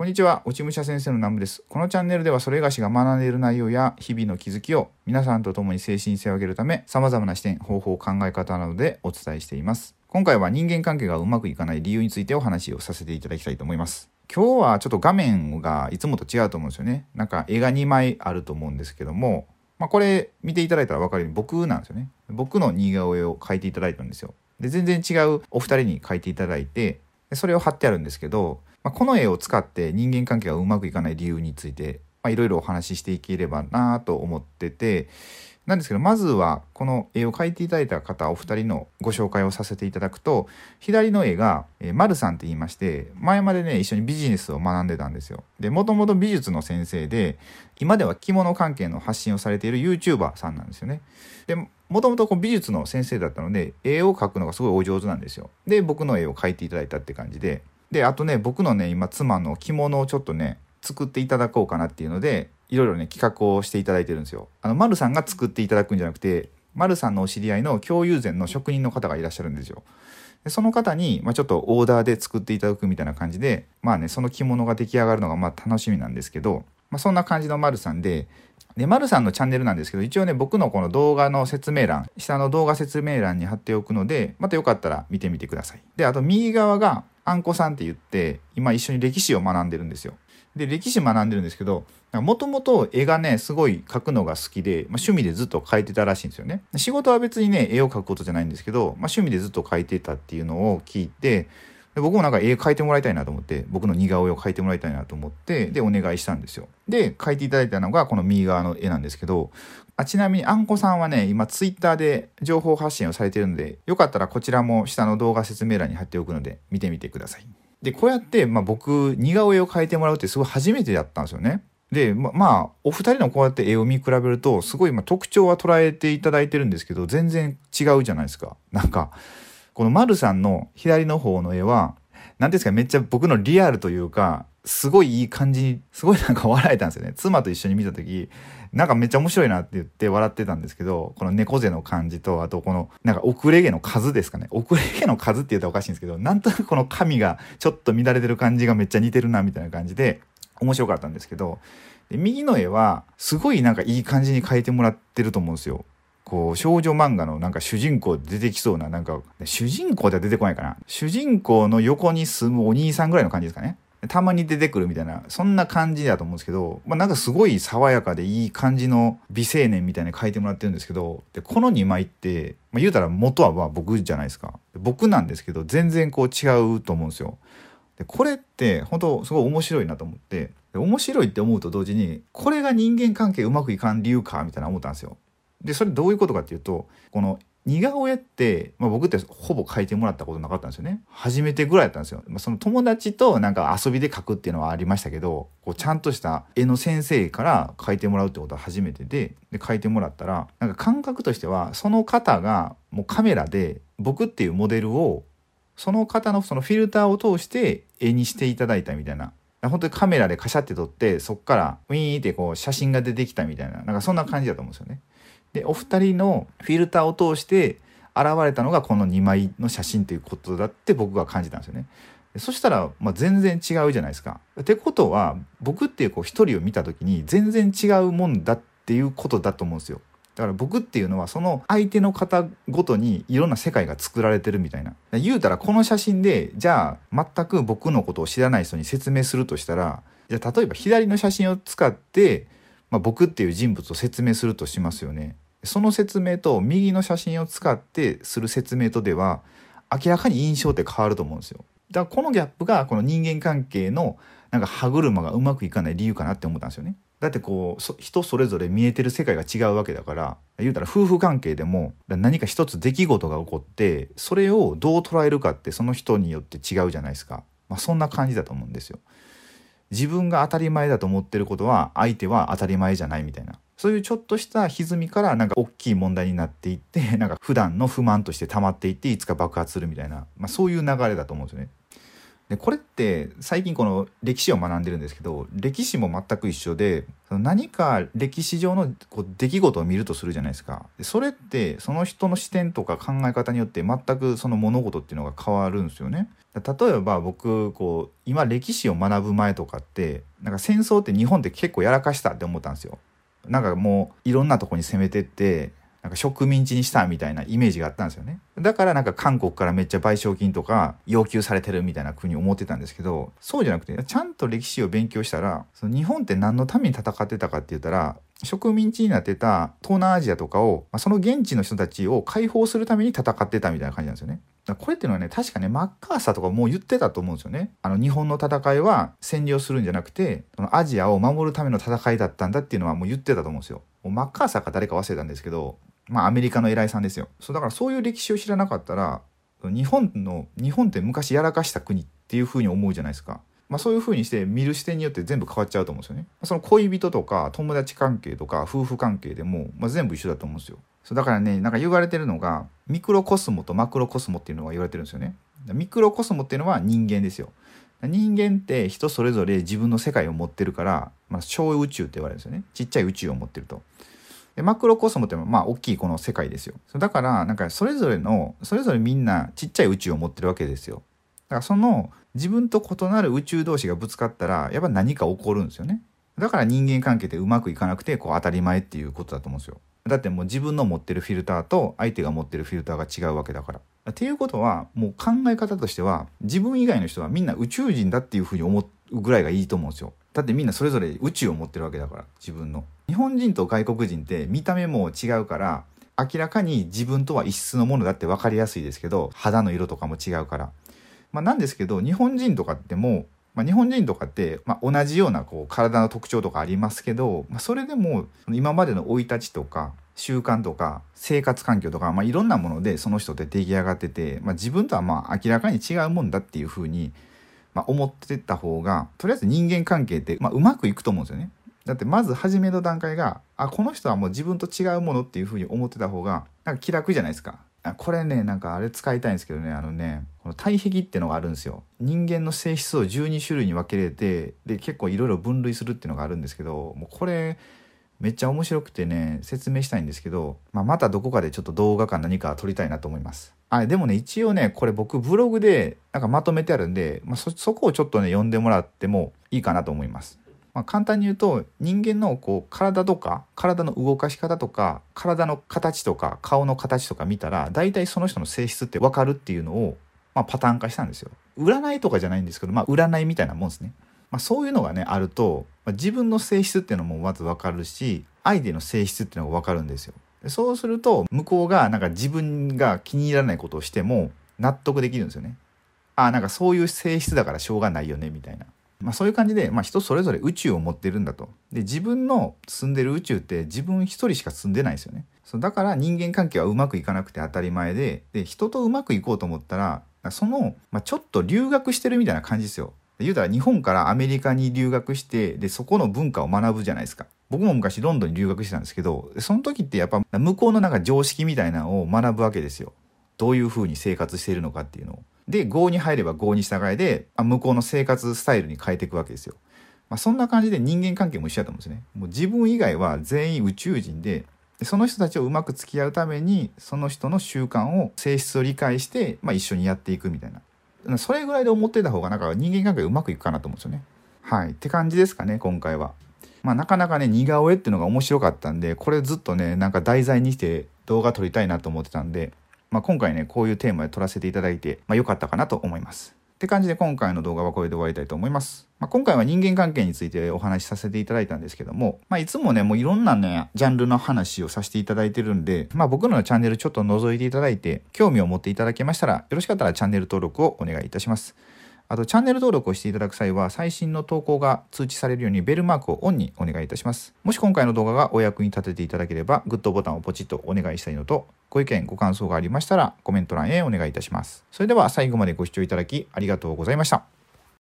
こんにちは、落ち武者先生の南部です。このチャンネルではそれがしが学んでいる内容や日々の気づきを皆さんと共に精神性を上げるため様々な視点、方法、考え方などでお伝えしています。今回は人間関係がうまくいかない理由についてお話をさせていただきたいと思います。今日はちょっと画面がいつもと違うと思うんですよね。なんか絵が2枚あると思うんですけども、まあ、これ見ていただいたら分かるように僕なんですよね。僕の似顔絵を描いていただいたんですよ。で、全然違うお二人に描いていただいて、それを貼ってあるんですけど、まあ、この絵を使って人間関係がうまくいかない理由についていろいろお話ししていければなと思っててなんですけどまずはこの絵を描いていただいた方お二人のご紹介をさせていただくと左の絵が、丸さんって言いまして前までね一緒にビジネスを学んでたんですよ。でもともと美術の先生で今では着物関係の発信をされている YouTuber さんなんですよね。でもともと美術の先生だったので絵を描くのがすごいお上手なんですよ。で僕の絵を描いていただいたって感じでであとね僕のね今妻の着物をちょっとね作っていただこうかなっていうのでいろいろね企画をしていただいてるんですよ。あの丸さんが作っていただくんじゃなくて丸さんのお知り合いの共有前の職人の方がいらっしゃるんですよ。でその方に、まあ、ちょっとオーダーで作っていただくみたいな感じでまあねその着物が出来上がるのがまあ楽しみなんですけど、まあ、そんな感じの丸さんでで、丸さんのチャンネルなんですけど、一応ね、僕のこの動画の説明欄、下の動画説明欄に貼っておくので、またよかったら見てみてください。で、あと右側が、あんこさんって言って、今一緒に歴史を学んでるんですよ。で、歴史学んでるんですけど、もともと絵がね、すごい描くのが好きで、まあ、趣味でずっと描いてたらしいんですよね。仕事は別にね、絵を描くことじゃないんですけど、まあ、趣味でずっと描いてたっていうのを聞いて、で僕もなんか絵描いてもらいたいなと思って、僕の似顔絵を描いてもらいたいなと思って、で、お願いしたんですよ。で、描いていただいたのがこの右側の絵なんですけど、あちなみにあんこさんはね、今ツイッターで情報発信をされてるので、よかったらこちらも下の動画説明欄に貼っておくので、見てみてください。で、こうやって、まあ、僕、似顔絵を描いてもらうってすごい初めてやったんですよね。で、ま、まあ、お二人のこうやって絵を見比べると、すごい、ま特徴は捉えていただいてるんですけど、全然違うじゃないですか。なんか、この丸さんの左の方の絵は、何ですか、めっちゃ僕のリアルというか、すごいいい感じに、すごいなんか笑えたんですよね。妻と一緒に見た時、なんかめっちゃ面白いなって言って笑ってたんですけど、この猫背の感じと、あとこの、なんか遅れ毛の数ですかね。遅れ毛の数って言ったらおかしいんですけど、なんとなくこの髪がちょっと乱れてる感じがめっちゃ似てるな、みたいな感じで、面白かったんですけど、で右の絵は、すごいなんかいい感じに描いてもらってると思うんですよ。こう少女漫画のなんか主人公出てきそうななんか主人公では出てこないかな主人公の横に住むお兄さんぐらいの感じですかねたまに出てくるみたいなそんな感じだと思うんですけど、まあ、なんかすごい爽やかでいい感じの美青年みたいに書いてもらってるんですけどでこの2枚って、まあ、言うたら元はまあ僕じゃないですか。僕なんですけど全然こう違うと思うんですよ。でこれって本当すごい面白いなと思って面白いって思うと同時にこれが人間関係うまくいかん理由かみたいな思ったんですよ。でそれどういうことかっていうとこの似顔絵って、まあ、僕ってほぼ描いてもらったことなかったんですよね。初めてぐらいだったんですよ、まあ、その友達となんか遊びで描くっていうのはありましたけどこうちゃんとした絵の先生から描いてもらうってことは初めてでで描いてもらったらなんか感覚としてはその方がもうカメラで僕っていうモデルをその方のそのフィルターを通して絵にしていただいたみたいな。本当にカメラでカシャって撮ってそっからウィーンってこう写真が出てきたみたいな。なんかそんな感じだと思うんですよね。でお二人のフィルターを通して現れたのがこの2枚の写真ということだって僕が感じたんですよね。そしたら、まあ、全然違うじゃないですか。ってことは僕っていう一人を見た時に全然違うもんだっていうことだと思うんですよ。だから僕っていうのはその相手の方ごとにいろんな世界が作られてるみたいな。言うたらこの写真でじゃあ全く僕のことを知らない人に説明するとしたらじゃあ例えば左の写真を使ってまあ、僕っていう人物を説明するとしますよね。その説明と右の写真を使ってする説明とでは明らかに印象って変わると思うんですよ。だからこのギャップがこの人間関係のなんか歯車がうまくいかない理由かなって思ったんですよね。だってこう人それぞれ見えてる世界が違うわけだから言うたら夫婦関係でも何か一つ出来事が起こってそれをどう捉えるかってその人によって違うじゃないですか。まあ、そんな感じだと思うんですよ。自分が当たり前だと思ってることは相手は当たり前じゃないみたいなそういうちょっとした歪みからなんか大きい問題になっていってなんか普段の不満として溜まっていっていつか爆発するみたいな、まあ、そういう流れだと思うんですよね。でこれって最近この歴史を学んでるんですけど歴史も全く一緒で何か歴史上のこう出来事を見るとするじゃないですかそれってその人の視点とか考え方によって全くその物事っていうのが変わるんですよね。例えば僕こう今歴史を学ぶ前とかってなんか戦争って日本って結構やらかしたって思ったんですよ。なんかもういろんなとこに攻めてってなんか植民地にしたみたいなイメージがあったんですよね。だからなんか韓国からめっちゃ賠償金とか要求されてるみたいな国思ってたんですけど、そうじゃなくて、ちゃんと歴史を勉強したら、その日本って何のために戦ってたかって言ったら、植民地になってた東南アジアとかを、まあ、その現地の人たちを解放するために戦ってたみたいな感じなんですよね。これっていうのはね、確かね、マッカーサーとかもう言ってたと思うんですよね。あの、日本の戦いは占領するんじゃなくて、そのアジアを守るための戦いだったんだっていうのはもう言ってたと思うんですよ。マッカーサーか誰か忘れたんですけど、まあアメリカの偉いさんですよ。そうだからそういう歴史を知らなかったら、日本の、日本って昔やらかした国っていうふうに思うじゃないですか。まあそういうふうにして見る視点によって全部変わっちゃうと思うんですよね。その恋人とか友達関係とか夫婦関係でも、まあ、全部一緒だと思うんですよ。そうだからね、なんか言われてるのが、ミクロコスモとマクロコスモっていうのが言われてるんですよね。ミクロコスモっていうのは人間ですよ。人間って人それぞれ自分の世界を持ってるから、まあ、小宇宙って言われるんですよね。ちっちゃい宇宙を持ってると。でマクロコスモってまあ大きいこの世界ですよ。だからなんかそれぞれのそれぞれみんなちっちゃい宇宙を持ってるわけですよ。だからその自分と異なる宇宙同士がぶつかったらやっぱ何か起こるんですよね。だから人間関係ってうまくいかなくてこう当たり前っていうことだと思うんですよ。だってもう自分の持ってるフィルターと相手が持ってるフィルターが違うわけだから。っていうことはもう考え方としては自分以外の人はみんな宇宙人だっていうふうに思うぐらいがいいと思うんですよ。だってみんなそれぞれ宇宙を持ってるわけだから自分の。日本人と外国人って見た目も違うから明らかに自分とは異質のものだって分かりやすいですけど肌の色とかも違うから。まあ、なんですけど日本人とかってもまあ、日本人とかって、まあ、同じようなこう体の特徴とかありますけど、まあ、それでも今までの生い立ちとか習慣とか生活環境とか、まあ、いろんなものでその人って出来上がってて、まあ、自分とはまあ明らかに違うもんだっていうふうに、まあ、思ってた方がとりあえず人間関係って、まあ、うまくいくと思うんですよね。だってまず初めの段階があこの人はもう自分と違うものっていうふうに思ってた方がなんか気楽じゃないですか。これねなんかあれ使いたいんですけどねあのねこの体壁ってのがあるんですよ人間の性質を12種類に分けれてで結構いろいろ分類するっていうのがあるんですけどもうこれめっちゃ面白くてね説明したいんですけど、まあ、またどこかでちょっと動画か何か撮りたいなと思いますあでもね一応ねこれ僕ブログでなんかまとめてあるんで、まあ、そそこをちょっとね読んでもらってもいいかなと思いますまあ、簡単に言うと人間のこう体とか体の動かし方とか体の形とか顔の形とか見たら大体その人の性質って分かるっていうのを、まあ、パターン化したんですよ。占いとかじゃないんですけど、まあ、占いみたいなもんですね。まあ、そういうのがねあると、まあ、自分の性質っていうのもまず分かるし相手の性質っていうのが分かるんですよ。そうすると向こうがなんか自分が気に入らないことをしても納得できるんですよね。ああなんかそういう性質だからしょうがないよねみたいな。まあ、そういう感じで、まあ、人それぞれ宇宙を持ってるんだと。で自分の住んでる宇宙って自分一人しか住んでないですよね。そうだから人間関係はうまくいかなくて当たり前でで人とうまくいこうと思ったらその、まあ、ちょっと留学してるみたいな感じですよ。言うたら日本からアメリカに留学してでそこの文化を学ぶじゃないですか。僕も昔ロンドンに留学してたんですけどその時ってやっぱ向こうのなんか常識みたいなのを学ぶわけですよ。どういうふうに生活しているのかっていうのを。で、合に入れば合に従いで、向こうの生活スタイルに変えていくわけですよ。まあ、そんな感じで人間関係も一緒だと思うんですね。もう自分以外は全員宇宙人で、その人たちをうまく付き合うために、その人の習慣を、性質を理解して、まあ、一緒にやっていくみたいな。それぐらいで思ってた方が、なんか人間関係うまくいくかなと思うんですよね。はい。って感じですかね、今回は。まあ、なかなかね、似顔絵っていうのが面白かったんで、これずっとね、なんか題材にして動画撮りたいなと思ってたんで、まあ、今回ね、こういうテーマで撮らせていただいて、まあ、良かったかなと思います。って感じで今回の動画はこれで終わりたいと思います。まあ、今回は人間関係についてお話しさせていただいたんですけども、まあ、いつもね、もういろんなね、ジャンルの話をさせていただいてるんで、まあ、僕のチャンネルちょっと覗いていただいて、興味を持っていただけましたら、よろしかったらチャンネル登録をお願いいたします。あと、チャンネル登録をしていただく際は、最新の投稿が通知されるようにベルマークをオンにお願いいたします。もし今回の動画がお役に立てていただければ、グッドボタンをポチッとお願いしたいのと、ご意見、ご感想がありましたら、コメント欄へお願いいたします。それでは最後までご視聴いただきありがとうございました。